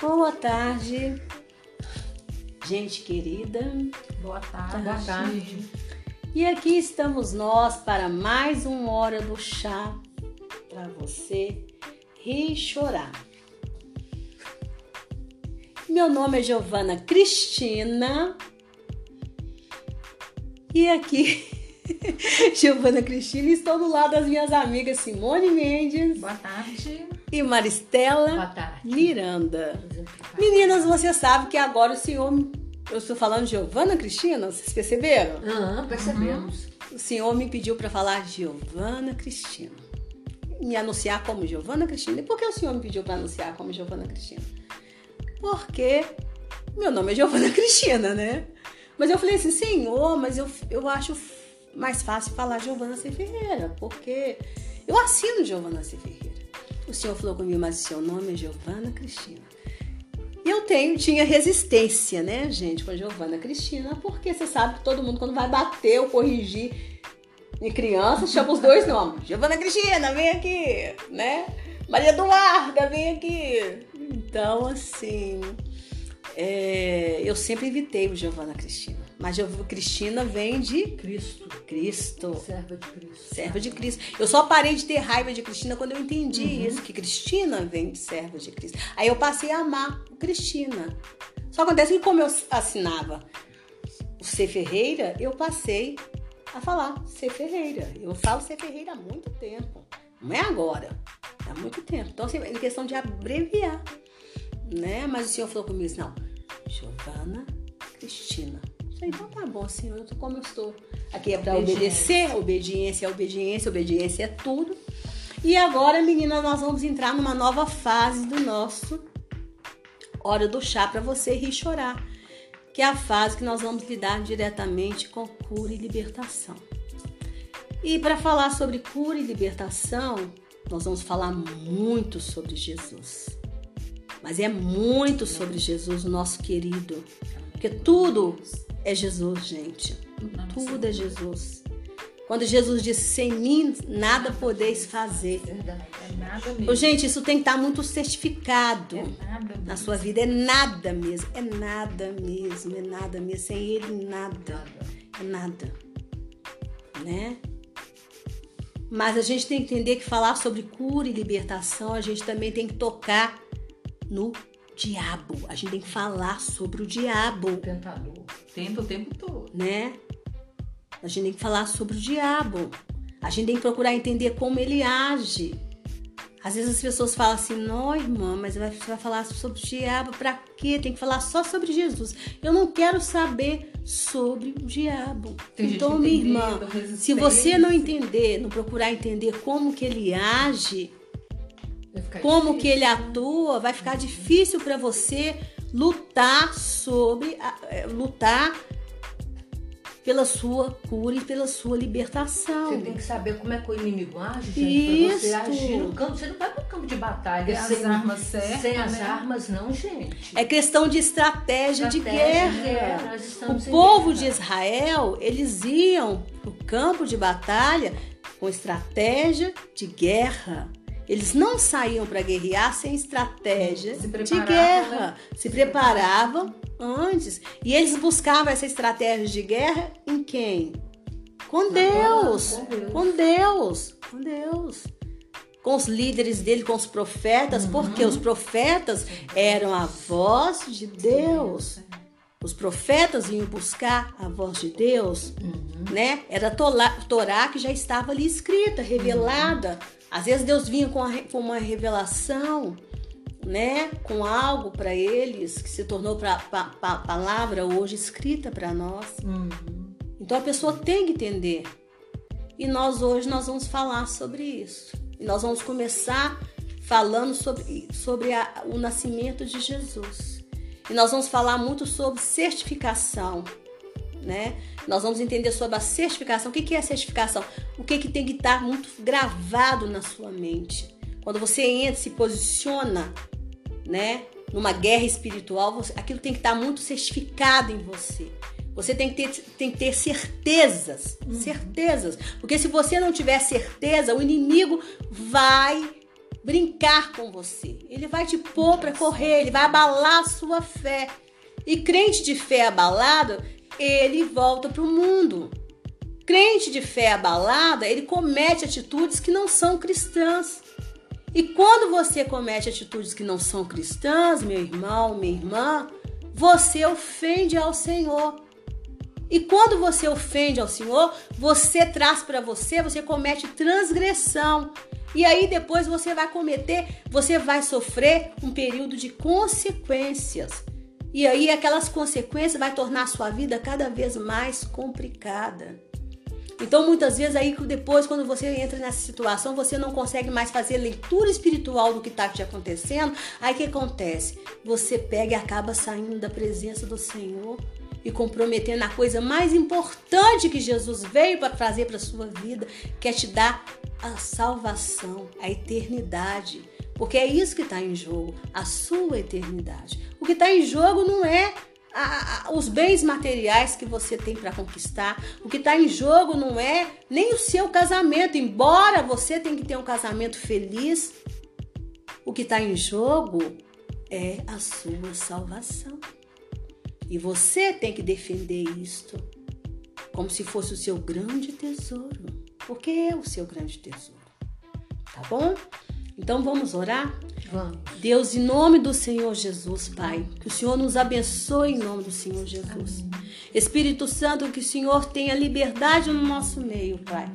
Boa tarde, gente querida. Boa tarde. Boa tarde. E aqui estamos nós para mais uma hora do chá para você rir e chorar. Meu nome é Giovana Cristina e aqui Giovana Cristina estou do lado das minhas amigas Simone Mendes. Boa tarde. E Maristela Boa tarde. Miranda. Meninas, você sabe que agora o senhor. Eu estou falando Giovana Cristina, vocês perceberam? Ah, percebemos. O senhor me pediu para falar Giovana Cristina. Me anunciar como Giovana Cristina. E por que o senhor me pediu para anunciar como Giovana Cristina? Porque meu nome é Giovana Cristina, né? Mas eu falei assim, senhor, mas eu, eu acho mais fácil falar Giovana C. Ferreira, porque eu assino Giovana C. Ferreira. O senhor falou comigo, mas o seu nome é Giovana Cristina. E eu tenho, tinha resistência, né, gente, com a Giovana Cristina, porque você sabe que todo mundo, quando vai bater ou corrigir em criança, chama os dois nomes. Giovana Cristina, vem aqui, né? Maria Eduarda, vem aqui. Então, assim, é, eu sempre evitei o Giovana Cristina. Mas Cristina vem de Cristo. Cristo. Serva de Cristo. Serva de Cristo. Eu só parei de ter raiva de Cristina quando eu entendi uhum. isso, que Cristina vem de serva de Cristo. Aí eu passei a amar Cristina. Só acontece que como eu assinava o C Ferreira, eu passei a falar C Ferreira. Eu falo C Ferreira há muito tempo. Não é agora. Há muito tempo. Então, assim, é questão de abreviar. Né? Mas o senhor falou comigo, não. Cristina. Então tá bom, senhor, eu tô como eu estou. Aqui é para obedecer, obediência é obediência, obediência é tudo. E agora, menina, nós vamos entrar numa nova fase do nosso Hora do Chá para você rir e chorar, que é a fase que nós vamos lidar diretamente com cura e libertação. E para falar sobre cura e libertação, nós vamos falar muito sobre Jesus. Mas é muito sobre Jesus, nosso querido. Porque tudo é Jesus, gente. Tudo é Jesus. Quando Jesus disse, sem mim nada podeis fazer. É nada mesmo. Gente, isso tem que estar muito certificado é na sua vida. É nada mesmo. É nada mesmo. É nada mesmo. Sem ele, nada. É nada. Né? Mas a gente tem que entender que falar sobre cura e libertação, a gente também tem que tocar no diabo. A gente tem que falar sobre o diabo. Tentador. Tenta o tempo todo. Né? A gente tem que falar sobre o diabo. A gente tem que procurar entender como ele age. Às vezes as pessoas falam assim, não, irmã, mas você vai falar sobre o diabo, pra quê? Tem que falar só sobre Jesus. Eu não quero saber sobre o diabo. Tem então, minha irmã, se você não entender, não procurar entender como que ele age, como difícil. que ele atua, vai ficar difícil para você lutar sobre, é, lutar pela sua cura e pela sua libertação. Você tem que saber como é que o inimigo age, gente, Isso. você agir no campo. Você não vai para o campo de batalha as sem, armas certas, sem as né? armas, não, gente. É questão de estratégia, de Estratégia guerra. de guerra, O povo guerra. de Israel, eles iam para o campo de batalha com estratégia de guerra. Eles não saíam para guerrear sem estratégia de guerra. né? Se preparavam antes. E eles buscavam essa estratégia de guerra em quem? Com Deus. com Deus. Com Deus. Com Deus. Com os líderes dele, com os profetas, porque os profetas eram a voz de Deus. Os profetas vinham buscar a voz de Deus, né? Era a Torá que já estava ali escrita, revelada. Às vezes Deus vinha com, a com uma revelação, né? Com algo para eles que se tornou pra, pa- pa- palavra hoje escrita para nós. Então a pessoa tem que entender. E nós hoje nós vamos falar sobre isso. E nós vamos começar falando sobre, sobre a- o nascimento de Jesus. E nós vamos falar muito sobre certificação, né? Nós vamos entender sobre a certificação. O que é a certificação? O que, que tem que estar muito gravado na sua mente. Quando você entra, se posiciona, né? Numa guerra espiritual, você- aquilo tem que estar muito certificado em você. Você tem que ter, tem que ter certezas, certezas. Porque se você não tiver certeza, o inimigo vai brincar com você. Ele vai te pôr para correr, ele vai abalar a sua fé. E crente de fé abalado, ele volta para o mundo. Crente de fé abalada, ele comete atitudes que não são cristãs. E quando você comete atitudes que não são cristãs, meu irmão, minha irmã, você ofende ao Senhor. E quando você ofende ao Senhor, você traz para você, você comete transgressão. E aí depois você vai cometer, você vai sofrer um período de consequências. E aí aquelas consequências vai tornar a sua vida cada vez mais complicada. Então muitas vezes aí depois quando você entra nessa situação, você não consegue mais fazer leitura espiritual do que está te acontecendo. Aí o que acontece? Você pega e acaba saindo da presença do Senhor e comprometendo a coisa mais importante que Jesus veio para trazer para sua vida, que é te dar a salvação, a eternidade. Porque é isso que está em jogo, a sua eternidade. O que está em jogo não é a, a, os bens materiais que você tem para conquistar. O que está em jogo não é nem o seu casamento, embora você tenha que ter um casamento feliz. O que está em jogo é a sua salvação. E você tem que defender isto como se fosse o seu grande tesouro, porque é o seu grande tesouro. Tá bom? Então vamos orar? Vamos. Deus, em nome do Senhor Jesus, Pai, que o Senhor nos abençoe em nome do Senhor Jesus. Amém. Espírito Santo, que o Senhor tenha liberdade no nosso meio, Pai,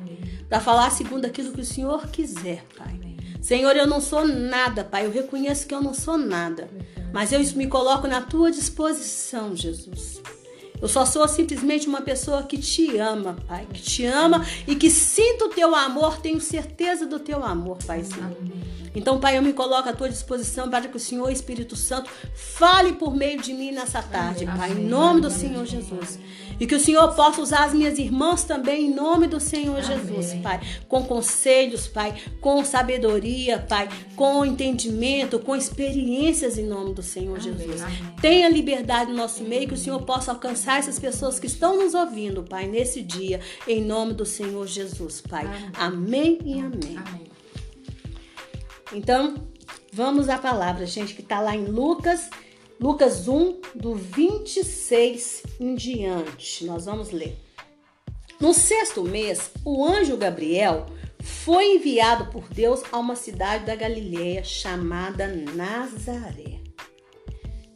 para falar segundo aquilo que o Senhor quiser, Pai. Amém. Senhor, eu não sou nada, Pai, eu reconheço que eu não sou nada. Mas eu me coloco na tua disposição, Jesus. Eu só sou simplesmente uma pessoa que te ama, Pai, que te ama e que sinto o teu amor, tenho certeza do teu amor, Pai Senhor. Então, Pai, eu me coloco à tua disposição para que o Senhor Espírito Santo fale por meio de mim nessa tarde, Pai, em nome do Senhor Jesus. E que o Senhor possa usar as minhas irmãs também em nome do Senhor Jesus, Pai, com conselhos, Pai, com sabedoria, Pai, com entendimento, com experiências em nome do Senhor Jesus. Tenha liberdade no nosso meio, que o Senhor possa alcançar essas pessoas que estão nos ouvindo, Pai, nesse dia, em nome do Senhor Jesus, Pai. Amém, amém e amém. amém. Então, vamos à palavra, gente, que está lá em Lucas, Lucas 1, do 26 em diante. Nós vamos ler. No sexto mês, o anjo Gabriel foi enviado por Deus a uma cidade da Galileia chamada Nazaré.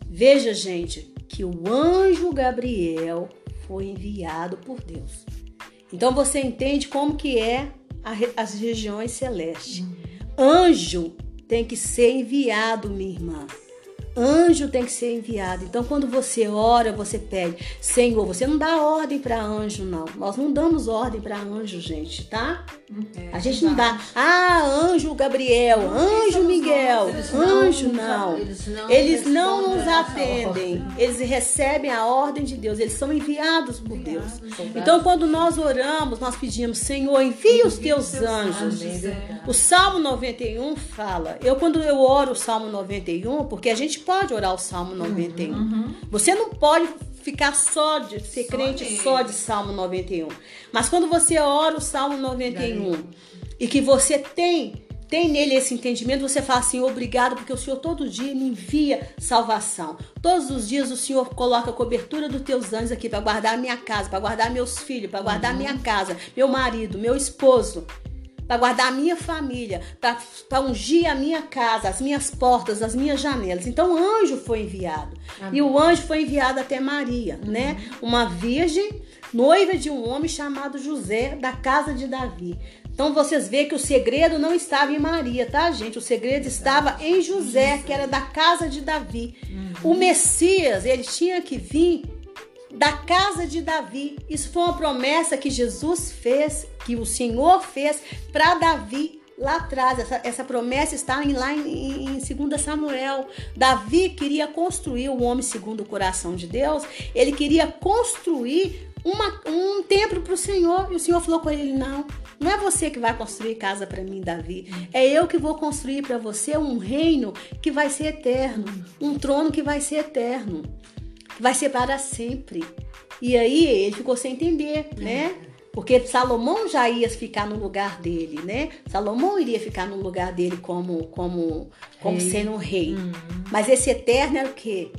Veja, gente, que o anjo Gabriel foi enviado por Deus. Então você entende como que é as regiões celestes. Anjo tem que ser enviado, minha irmã. Anjo tem que ser enviado. Então, quando você ora, você pede, Senhor, você não dá ordem para anjo, não. Nós não damos ordem para anjo, gente, tá? É, a gente não dá. Ah, anjo Gabriel, anjo Miguel, anjo não. Eles não, eles não nos atendem. Eles recebem a ordem de Deus. Eles são enviados por Deus. Então, quando nós oramos, nós pedimos, Senhor, envia os teus anjos. O Salmo 91 fala. Eu, quando eu oro o Salmo 91, porque a gente pode orar o Salmo 91. Uhum, uhum. Você não pode ficar só de ser só crente só de Salmo 91. Mas quando você ora o Salmo 91 e que você tem tem nele esse entendimento, você fala assim: obrigado, porque o Senhor todo dia me envia salvação. Todos os dias o Senhor coloca a cobertura dos teus anjos aqui para guardar a minha casa, para guardar meus filhos, para guardar a minha uhum. casa, meu marido, meu esposo para guardar a minha família, para ungir a minha casa, as minhas portas, as minhas janelas. Então o anjo foi enviado. Amém. E o anjo foi enviado até Maria, uhum. né? Uma virgem, noiva de um homem chamado José, da casa de Davi. Então vocês veem que o segredo não estava em Maria, tá, gente? O segredo estava em José, que era da casa de Davi. Uhum. O Messias, ele tinha que vir da casa de Davi. Isso foi uma promessa que Jesus fez, que o Senhor fez para Davi lá atrás. Essa, essa promessa está em, lá em, em 2 Samuel. Davi queria construir o homem segundo o coração de Deus. Ele queria construir uma, um templo para o Senhor. E o Senhor falou com ele: Não, não é você que vai construir casa para mim, Davi. É eu que vou construir para você um reino que vai ser eterno, um trono que vai ser eterno vai ser para sempre. E aí ele ficou sem entender, né? Porque Salomão já ia ficar no lugar dele, né? Salomão iria ficar no lugar dele como como como Rei. sendo um rei. Uhum. Mas esse eterno era o quê?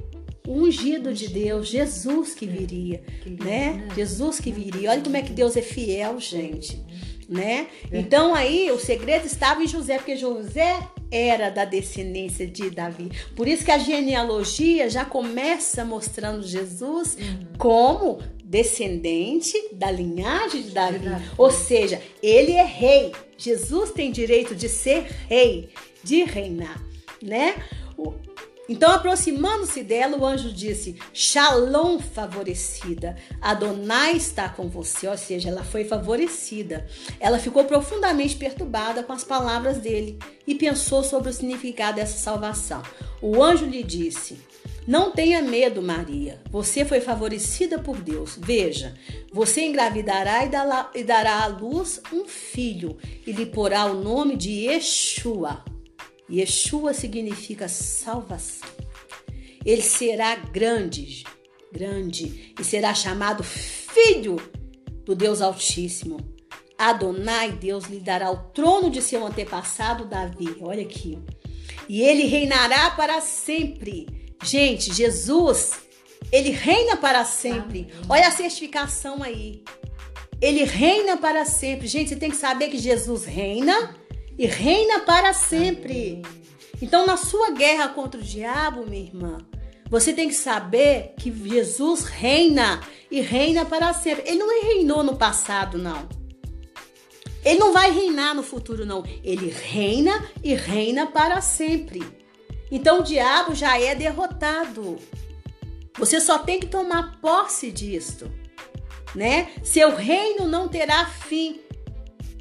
O ungido de Deus, Jesus que viria, Que lindo, né? né? Jesus que viria. Olha como é que Deus é fiel, gente, né? Então aí o segredo estava em José, porque José era da descendência de Davi. Por isso que a genealogia já começa mostrando Jesus como descendente da linhagem de Davi. De Davi. Ou seja, ele é rei. Jesus tem direito de ser rei, de reinar, né? Então, aproximando-se dela, o anjo disse: Shalom, favorecida. Adonai está com você. Ou seja, ela foi favorecida. Ela ficou profundamente perturbada com as palavras dele e pensou sobre o significado dessa salvação. O anjo lhe disse: Não tenha medo, Maria. Você foi favorecida por Deus. Veja, você engravidará dará, e dará à luz um filho e lhe porá o nome de Yeshua. Yeshua significa salvação. Ele será grande, grande, e será chamado Filho do Deus Altíssimo. Adonai, Deus lhe dará o trono de seu antepassado Davi. Olha aqui. E ele reinará para sempre. Gente, Jesus, ele reina para sempre. Amém. Olha a certificação aí. Ele reina para sempre. Gente, você tem que saber que Jesus reina e reina para sempre. Então, na sua guerra contra o diabo, minha irmã, você tem que saber que Jesus reina e reina para sempre. Ele não reinou no passado, não. Ele não vai reinar no futuro, não. Ele reina e reina para sempre. Então, o diabo já é derrotado. Você só tem que tomar posse disto, né? Seu reino não terá fim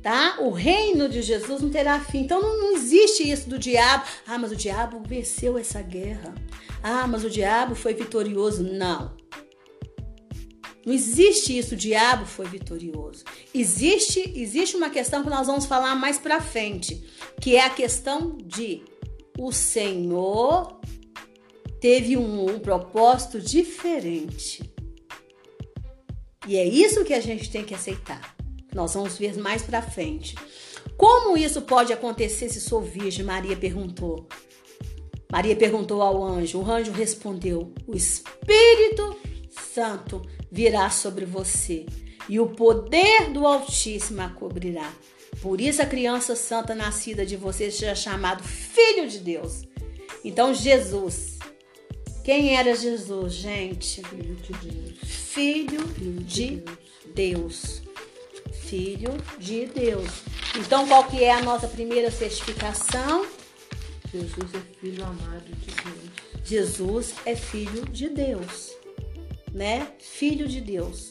tá? O reino de Jesus não terá fim. Então não, existe isso do diabo. Ah, mas o diabo venceu essa guerra. Ah, mas o diabo foi vitorioso. Não. Não existe isso, o diabo foi vitorioso. Existe, existe uma questão que nós vamos falar mais para frente, que é a questão de o Senhor teve um, um propósito diferente. E é isso que a gente tem que aceitar. Nós vamos ver mais para frente. Como isso pode acontecer se sou virgem? Maria perguntou. Maria perguntou ao anjo. O anjo respondeu: O Espírito Santo virá sobre você e o poder do Altíssimo a cobrirá. Por isso a criança santa nascida de você será chamado Filho de Deus. Então Jesus, quem era Jesus, gente? Filho de Deus. Filho de Deus. Filho de Deus. Então, qual que é a nossa primeira certificação? Jesus é filho amado de Deus. Jesus é filho de Deus, né? Filho de Deus.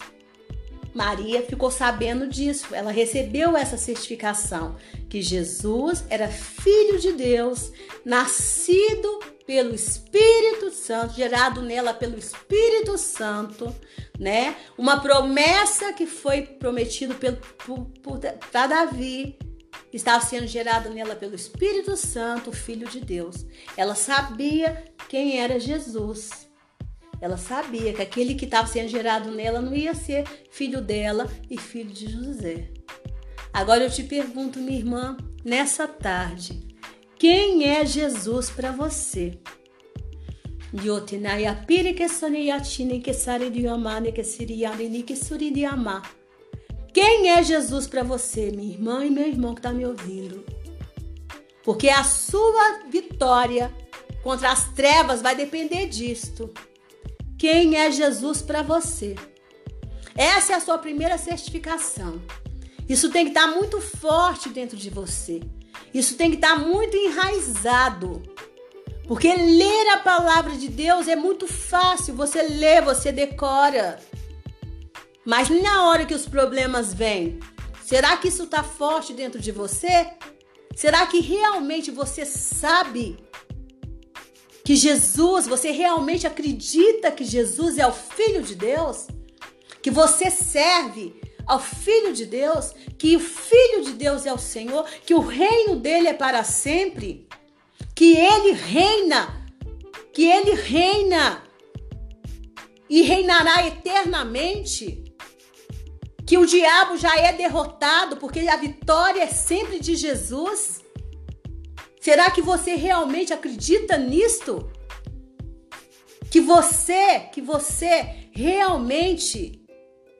Maria ficou sabendo disso, ela recebeu essa certificação que Jesus era filho de Deus, nascido pelo Espírito Santo, gerado nela pelo Espírito Santo, né? Uma promessa que foi prometido pelo para Davi, estava sendo gerado nela pelo Espírito Santo, o Filho de Deus. Ela sabia quem era Jesus. Ela sabia que aquele que estava sendo gerado nela não ia ser filho dela e filho de José. Agora eu te pergunto, minha irmã, nessa tarde, quem é Jesus para você? Quem é Jesus para você, minha irmã e meu irmão que está me ouvindo? Porque a sua vitória contra as trevas vai depender disto. Quem é Jesus para você? Essa é a sua primeira certificação. Isso tem que estar muito forte dentro de você. Isso tem que estar muito enraizado. Porque ler a palavra de Deus é muito fácil. Você lê, você decora. Mas na hora que os problemas vêm, será que isso está forte dentro de você? Será que realmente você sabe que Jesus, você realmente acredita que Jesus é o Filho de Deus? Que você serve ao Filho de Deus? Que o Filho de Deus é o Senhor? Que o reino dele é para sempre? Que ele reina? Que ele reina e reinará eternamente? Que o diabo já é derrotado porque a vitória é sempre de Jesus? Será que você realmente acredita nisto? Que você, que você realmente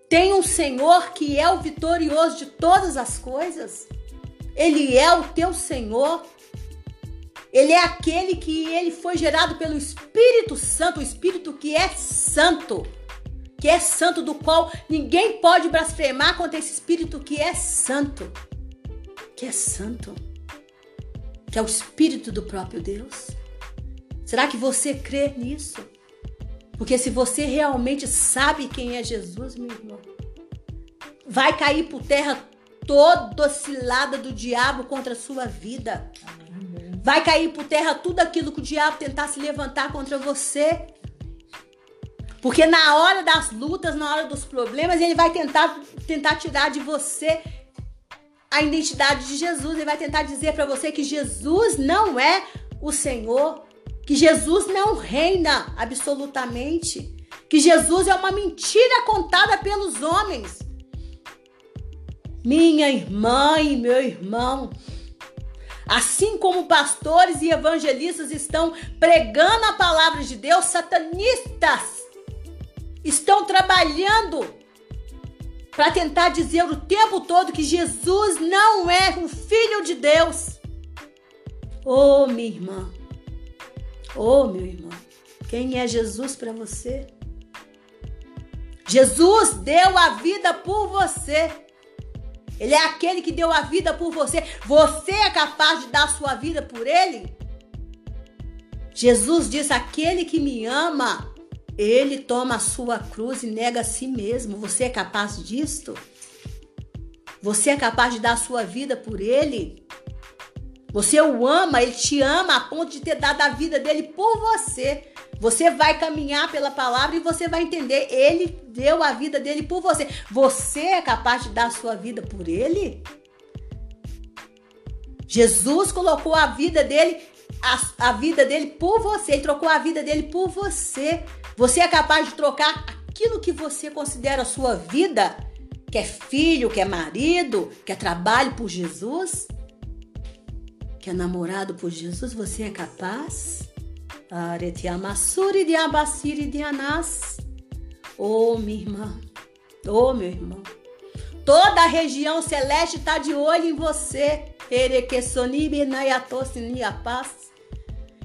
tem um Senhor que é o vitorioso de todas as coisas? Ele é o teu Senhor. Ele é aquele que ele foi gerado pelo Espírito Santo, o Espírito que é santo, que é santo do qual ninguém pode blasfemar contra esse Espírito que é santo, que é santo, que é o Espírito do próprio Deus. Será que você crê nisso? Porque se você realmente sabe quem é Jesus, meu irmão, vai cair por terra toda cilada do diabo contra a sua vida. Vai cair por terra tudo aquilo que o diabo tentar se levantar contra você. Porque na hora das lutas, na hora dos problemas, ele vai tentar, tentar tirar de você a identidade de Jesus. Ele vai tentar dizer para você que Jesus não é o Senhor, que Jesus não reina absolutamente, que Jesus é uma mentira contada pelos homens. Minha irmã e meu irmão, Assim como pastores e evangelistas estão pregando a palavra de Deus, satanistas estão trabalhando para tentar dizer o tempo todo que Jesus não é o filho de Deus. Oh, minha irmã. Oh, meu irmão. Quem é Jesus para você? Jesus deu a vida por você. Ele é aquele que deu a vida por você. Você é capaz de dar a sua vida por ele? Jesus diz: aquele que me ama, ele toma a sua cruz e nega a si mesmo. Você é capaz disto? Você é capaz de dar a sua vida por ele? Você o ama, ele te ama a ponto de ter dado a vida dele por você. Você vai caminhar pela palavra e você vai entender. Ele deu a vida dele por você. Você é capaz de dar a sua vida por ele? Jesus colocou a vida dele, a, a vida dele por você. Ele trocou a vida dele por você. Você é capaz de trocar aquilo que você considera a sua vida? Que é filho, que é marido, que é trabalho por Jesus? Que é namorado por Jesus? Você é capaz? Aretiamassuri de Abassiri de Anás. Oh, minha irmã, oh, meu irmão. Toda a região celeste está de olho em você.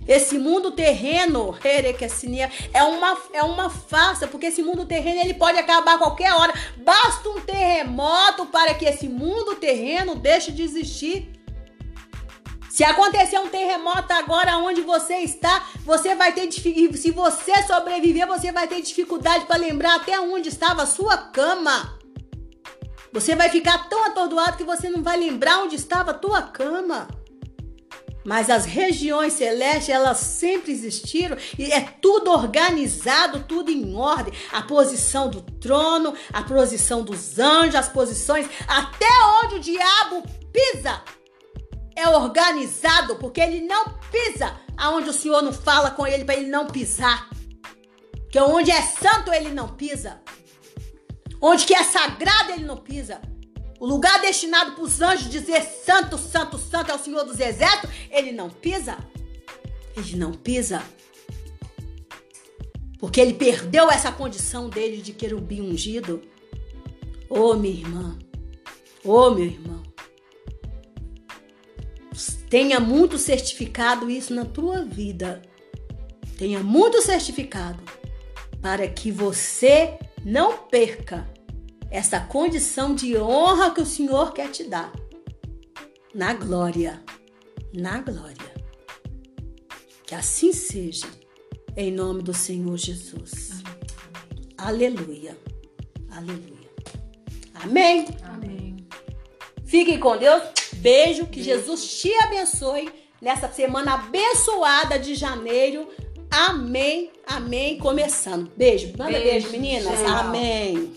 Esse mundo terreno, é uma, é uma farsa, porque esse mundo terreno ele pode acabar a qualquer hora. Basta um terremoto para que esse mundo terreno deixe de existir. Se acontecer um terremoto agora onde você está, você vai ter. Se você sobreviver, você vai ter dificuldade para lembrar até onde estava a sua cama. Você vai ficar tão atordoado que você não vai lembrar onde estava a tua cama. Mas as regiões celestes, elas sempre existiram e é tudo organizado, tudo em ordem. A posição do trono, a posição dos anjos, as posições, até onde o diabo pisa é organizado, porque ele não pisa aonde o Senhor não fala com ele para ele não pisar. Que onde é santo ele não pisa. Onde que é sagrado ele não pisa. O lugar destinado para os anjos dizer santo, santo, santo é o Senhor dos exércitos, ele não pisa. Ele não pisa. Porque ele perdeu essa condição dele de querubim ungido. Ô, oh, minha irmã. Ô, oh, meu irmão. Tenha muito certificado isso na tua vida. Tenha muito certificado para que você não perca essa condição de honra que o Senhor quer te dar. Na glória. Na glória. Que assim seja. Em nome do Senhor Jesus. Aleluia. Aleluia. Amém. Amém. Fiquem com Deus. Beijo, que Jesus te abençoe nessa semana abençoada de janeiro. Amém, amém. Começando. Beijo. Manda beijo, beijo meninas. Tchau. Amém.